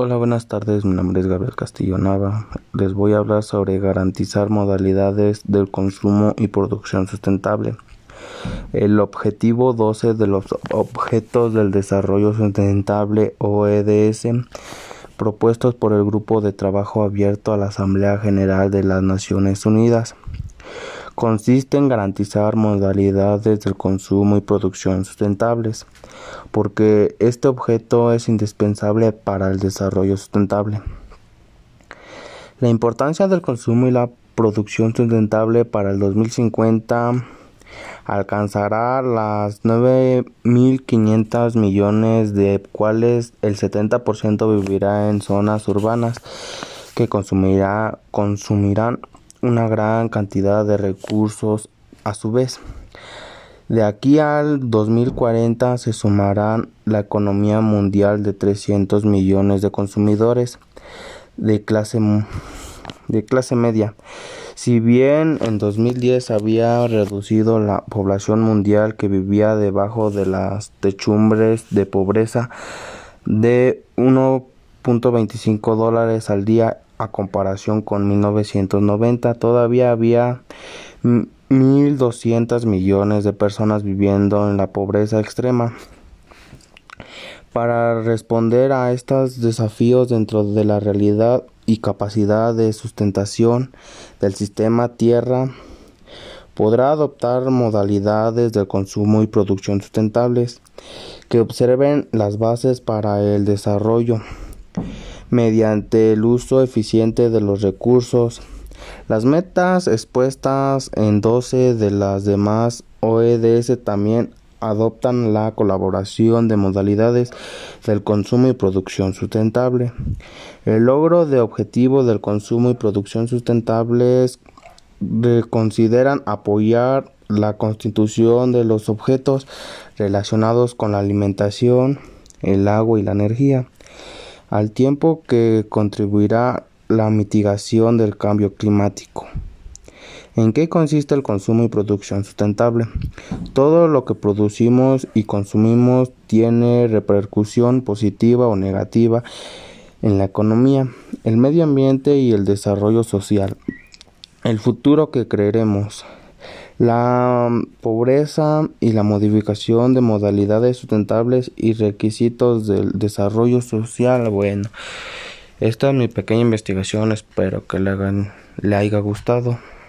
Hola, buenas tardes. Mi nombre es Gabriel Castillo Nava. Les voy a hablar sobre garantizar modalidades del consumo y producción sustentable. El objetivo 12 de los Objetos del Desarrollo Sustentable OEDS propuestos por el Grupo de Trabajo Abierto a la Asamblea General de las Naciones Unidas consiste en garantizar modalidades del consumo y producción sustentables, porque este objeto es indispensable para el desarrollo sustentable. La importancia del consumo y la producción sustentable para el 2050 alcanzará las 9.500 millones de cuales el 70% vivirá en zonas urbanas que consumirá, consumirán una gran cantidad de recursos a su vez. De aquí al 2040 se sumarán la economía mundial de 300 millones de consumidores de clase, de clase media. Si bien en 2010 había reducido la población mundial que vivía debajo de las techumbres de pobreza de 1.25 dólares al día a comparación con 1990, todavía había 1.200 millones de personas viviendo en la pobreza extrema. Para responder a estos desafíos dentro de la realidad y capacidad de sustentación del sistema Tierra, podrá adoptar modalidades de consumo y producción sustentables que observen las bases para el desarrollo mediante el uso eficiente de los recursos. Las metas expuestas en 12 de las demás OEDS también adoptan la colaboración de modalidades del consumo y producción sustentable. El logro de objetivos del consumo y producción sustentables consideran apoyar la constitución de los objetos relacionados con la alimentación, el agua y la energía al tiempo que contribuirá la mitigación del cambio climático. ¿En qué consiste el consumo y producción sustentable? Todo lo que producimos y consumimos tiene repercusión positiva o negativa en la economía, el medio ambiente y el desarrollo social. El futuro que creeremos. La pobreza y la modificación de modalidades sustentables y requisitos del desarrollo social. Bueno, esta es mi pequeña investigación. Espero que le, hagan, le haya gustado.